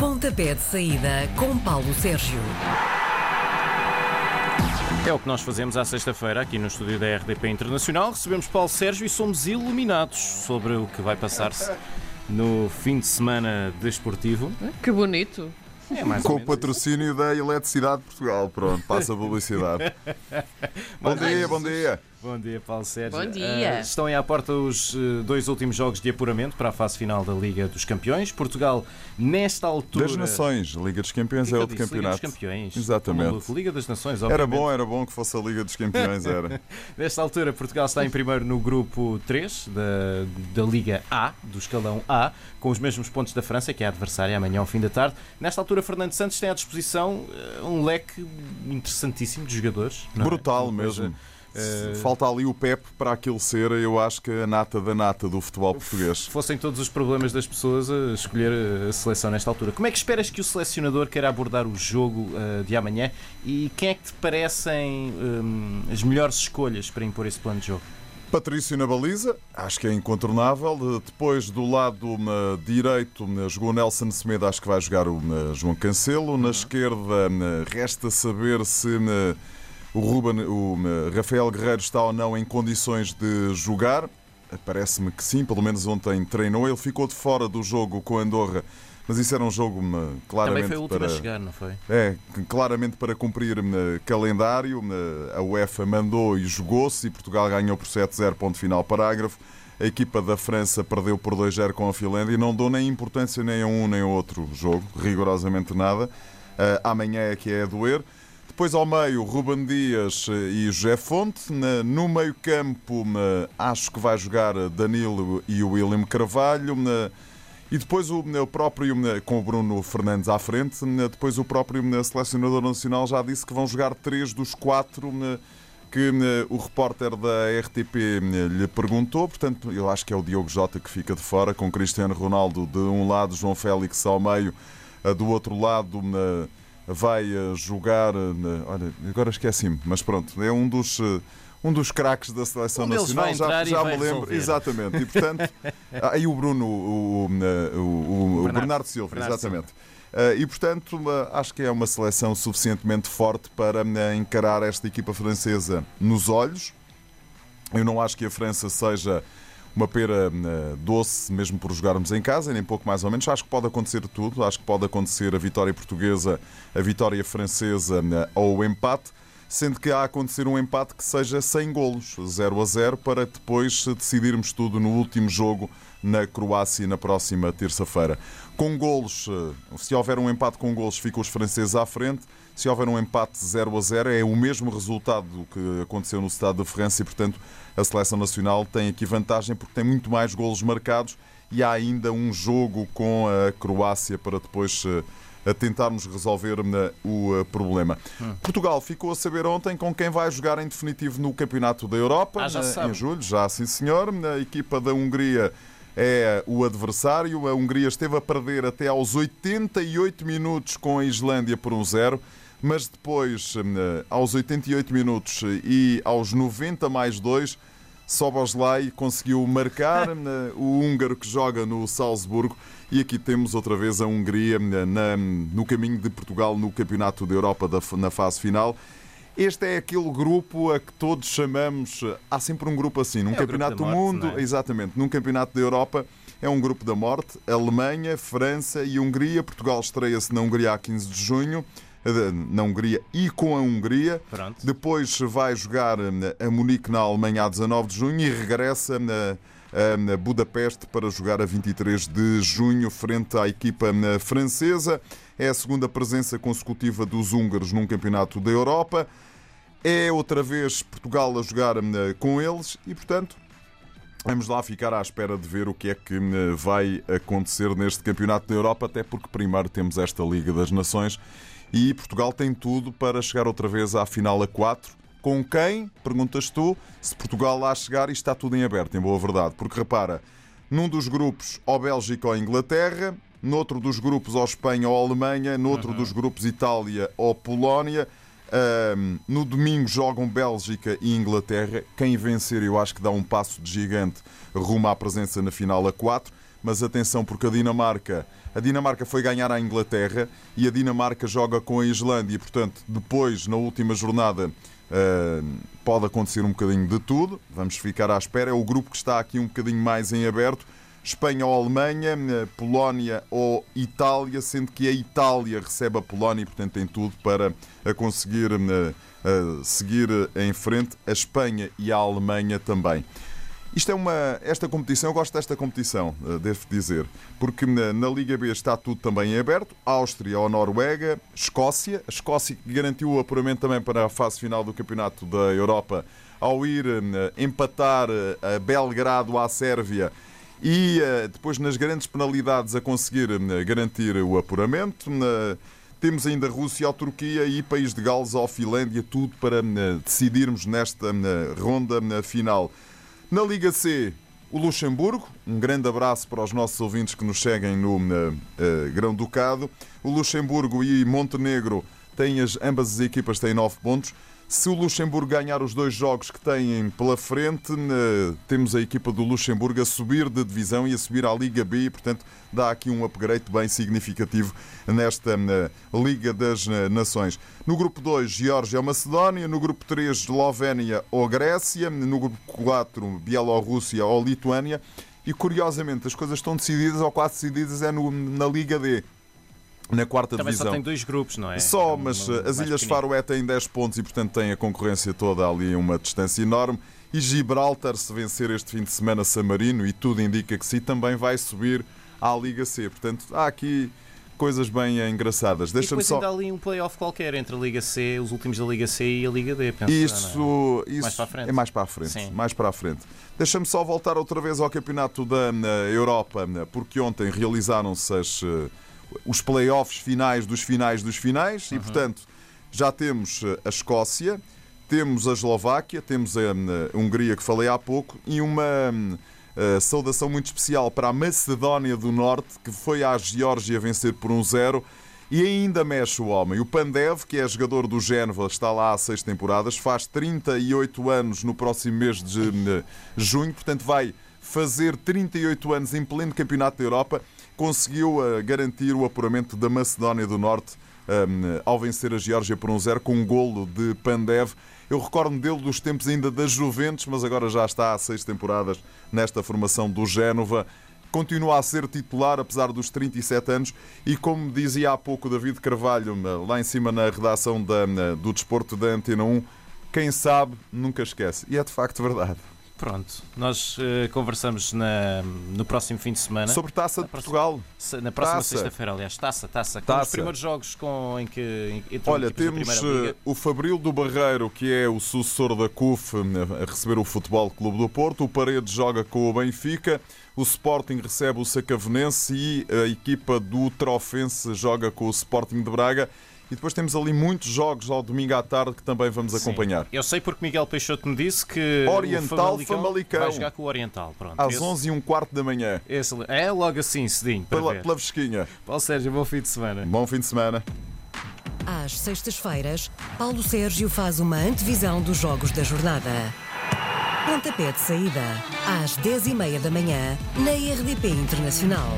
Pontapé de saída com Paulo Sérgio. É o que nós fazemos à sexta-feira aqui no estúdio da RDP Internacional. Recebemos Paulo Sérgio e somos iluminados sobre o que vai passar-se no fim de semana desportivo. Que bonito. É mais Com o patrocínio da Eletricidade de Portugal. Pronto, passa a publicidade. bom dia, bom dia. Bom dia, Paulo Sérgio. Bom dia. Ah, estão aí à porta os eh, dois últimos jogos de apuramento para a fase final da Liga dos Campeões. Portugal, nesta altura. Das Nações, Liga dos Campeões que é é que outro disse? campeonato. Liga dos Campeões. Exatamente. Liga das Nações, Era obviamente. bom, era bom que fosse a Liga dos Campeões, era. Nesta altura, Portugal está em primeiro no grupo 3 da, da Liga A, do escalão A, com os mesmos pontos da França, que é a adversária amanhã ao fim da tarde. Nesta altura, Fernando Santos tem à disposição eh, um leque interessantíssimo de jogadores. é? Brutal coisa, mesmo. eh, Falta ali o Pep para aquilo ser, eu acho que a nata da nata do futebol português. Se fossem todos os problemas das pessoas a escolher a seleção nesta altura. Como é que esperas que o selecionador queira abordar o jogo eh, de amanhã e quem é que te parecem hum, as melhores escolhas para impor esse plano de jogo? Patrício na baliza, acho que é incontornável. De- Depois do lado direito jogou Nelson Semedo, acho que vai jogar o João Cancelo. Na esquerda na- resta saber se o, Ruben, o na, Rafael Guerreiro está ou não em condições de jogar. Parece-me que sim, pelo menos ontem treinou. Ele ficou de fora do jogo com a Andorra, mas isso era um jogo na, Também claramente foi o último para... a chegar, não foi? É, claramente para cumprir eh, calendário, eh, a UEFA mandou e jogou-se e Portugal ganhou por 7-0, ponto final, parágrafo. A equipa da França perdeu por 2-0 com a Finlândia e não deu nem importância nem a um nem a outro jogo, rigorosamente nada. Eh, amanhã é que é a doer. Depois ao meio, Ruben Dias eh, e José Fonte. No meio campo, eh, acho que vai jogar eh, Danilo e o William Carvalho. E depois o próprio, com o Bruno Fernandes à frente, depois o próprio selecionador nacional já disse que vão jogar três dos quatro que o repórter da RTP lhe perguntou. Portanto, eu acho que é o Diogo Jota que fica de fora, com Cristiano Ronaldo de um lado, João Félix ao meio, do outro lado vai jogar. Olha, agora esqueci-me, mas pronto, é um dos um dos craques da seleção Um nacional. já já me lembro. resolver. Exatamente. E portanto, aí o Bruno, o, o, o- Bernardo. Bernardo Silva, Bernardo exatamente. Uh, e portanto, acho que é uma seleção suficientemente forte para uh, encarar esta equipa francesa nos olhos. Eu não acho que a França seja uma pera uh, doce, mesmo por jogarmos em casa, nem pouco mais ou menos. Acho que pode acontecer tudo. Acho que pode acontecer a vitória portuguesa, a vitória francesa uh, ou o empate. Sendo que há a acontecer um empate que seja sem golos, 0 a 0, para depois decidirmos tudo no último jogo na Croácia na próxima terça-feira. Com golos, uh, se houver um empate com golos, ficam os franceses à frente. Se houver um empate 0 a 0, é o mesmo resultado do que aconteceu no Estado de França e, portanto, a seleção nacional tem aqui vantagem porque tem muito mais golos marcados e há ainda um jogo com a Croácia para depois uh, a tentarmos resolver uh, o uh, problema. Portugal ficou a saber ontem com quem vai jogar em definitivo no Campeonato da Europa Ah, já em julho, já sim senhor. A equipa da Hungria é o adversário. A Hungria esteve a perder até aos 88 minutos com a Islândia por um zero. Mas depois, eh, aos 88 minutos e aos 90 mais 2, Soboslai conseguiu marcar eh, o húngaro que joga no Salzburgo. E aqui temos outra vez a Hungria eh, na- no caminho de Portugal no Campeonato da Europa da- na fase final. Este é aquele grupo a que todos chamamos. Há sempre um grupo assim, num É campeonato do morte, mundo, é? exatamente, num campeonato da Europa. É um grupo da morte. Alemanha, França e Hungria. Portugal estreia-se na Hungria a 15 de junho. Eh, Na Hungria e com a Hungria. Pronto. Depois vai jogar eh, a Munique na Alemanha a 19 de junho e regressa na, a- na Budapeste para jogar a 23 de junho frente à equipa eh, francesa. É a segunda presença consecutiva dos húngaros num campeonato da Europa. É outra vez Portugal a jogar eh, com eles e, portanto, Vamos lá ficar à espera de ver o que é que eh, vai acontecer neste Campeonato da Europa, até porque primeiro temos esta Liga das Nações e Portugal tem tudo para chegar outra vez à final a 4. Com quem? Perguntas tu. Se Portugal lá chegar, isto está tudo em aberto, em boa verdade. Porque repara, num dos grupos, ou Bélgica ou Inglaterra, noutro dos grupos, ou Espanha ou Alemanha, noutro dos grupos, Itália ou Polónia. Ahm, no domingo jogam Bélgica e Inglaterra. Quem vencer, eu acho que dá um passo de gigante rumo à presença na final a 4. Mas atenção porque a Dinamarca, a Dinamarca foi ganhar à Inglaterra e a Dinamarca joga com a Islândia e, portanto, depois, na última jornada, uh, pode acontecer um bocadinho de tudo. Vamos ficar à espera. É o grupo que está aqui um bocadinho mais em aberto. Espanha ou Alemanha, Polónia ou Itália, sendo que a Itália recebe a Polónia e, portanto, tem tudo para conseguir seguir em frente. A Espanha e a Alemanha também. Isto é uma. Esta competição, eu gosto desta competição, eh, devo dizer, porque na, na, Liga B está tudo também aberto. Áustria ou Noruega, Escócia. A Escócia garantiu o apuramento também para a fase final do Campeonato da Europa ao ir uh, empatar a Belgrado à Sérvia e depois nas grandes penalidades a conseguir garantir o apuramento. Temos ainda Rússia ou Turquia e País de Gales ou Finlândia, tudo para decidirmos nesta ronda final. Na Liga C, o Luxemburgo. Um grande abraço para os nossos ouvintes que nos seguem no uh, uh, Grão-Ducado. O Luxemburgo e Montenegro têm as, ambas as equipas têm 9 pontos. Se o Luxemburgo ganhar os dois jogos que têm pela frente, eh, temos a equipa do Luxemburgo a subir de divisão e a subir à Liga B, e, portanto, dá aqui um upgrade bem significativo nesta eh, Liga das eh, Nações. No grupo 2, Geórgia ou Macedónia. No grupo 3, Eslovénia ou Grécia. No grupo 4, Bielorrússia ou Lituânia. E curiosamente, as coisas estão decididas ou quase decididas é no, na Liga D na quarta Também divisão. só tem dois grupos, não é? Só, mas eh, as Ilhas Faroé têm 10 pontos e, portanto, têm a concorrência toda ali, uma distância enorme. E Gibraltar, se vencer este fim de semana San Marino, e tudo indica que sim, também vai subir à Liga C. Portanto, há aqui coisas bem engraçadas. Deixa-me só. ainda ali um playoff qualquer entre a Liga C, os últimos da Liga C e a Liga D. Penso isso, é? isso mais para a frente. é mais para a frente. Sim. Mais para a frente. Deixa-me só voltar outra vez ao Campeonato da Europa, porque ontem realizaram-se as eh, os playoffs finais dos finais dos finais uhum. e, portanto, já temos eh, a Escócia, temos a Eslováquia, temos a, eh, Hungria que falei há pouco e uma uh, saudação muito especial para a Macedónia do Norte que foi à Geórgia vencer por um zero. E ainda mexe o homem. O Pandev, que é jogador do Génova, está lá há seis temporadas, faz 38 anos no próximo mês de junho, portanto vai fazer 38 anos em pleno Campeonato da Europa conseguiu uh, garantir o apuramento da Macedónia do Norte um, ao vencer a Geórgia por um zero com um golo de Pandev. Eu recordo-me dele dos tempos ainda das Juventus, mas agora já está há seis temporadas nesta formação do Génova. Continua a ser titular, apesar dos 37 anos, e como dizia há pouco David Carvalho, lá em cima na redação da, do Desporto da Antena 1, quem sabe nunca esquece. E é de facto verdade. Pronto, nós uh, conversamos na, no próximo fim de semana. Sobre Taça de Portugal. Na próxima sexta-feira, aliás. Taça, taça. taça. os primeiros jogos com, em que entram Olha, temos uh, o Fabril do Barreiro, que é o sucessor da CUF, a receber o Futebol Clube do Porto. O Paredes joga com o Benfica. O Sporting recebe o Sacavenense e a equipa do Trofense joga com o Sporting de Braga. E depois temos ali muitos jogos ao domingo à tarde que também vamos Sim. acompanhar. Eu sei porque Miguel Peixoto me disse que Oriental o Famalicão, vai jogar com o Oriental. Pronto. Às Esse... 11 e um quarto da manhã. Esse... É logo assim, cedinho. Pela, pela vesquinha. Paulo Sérgio, bom fim de semana. Bom fim de semana. Às sextas-feiras, Paulo Sérgio faz uma antevisão dos jogos da jornada. Pontapé de saída, às 10h30 da manhã, na RDP Internacional.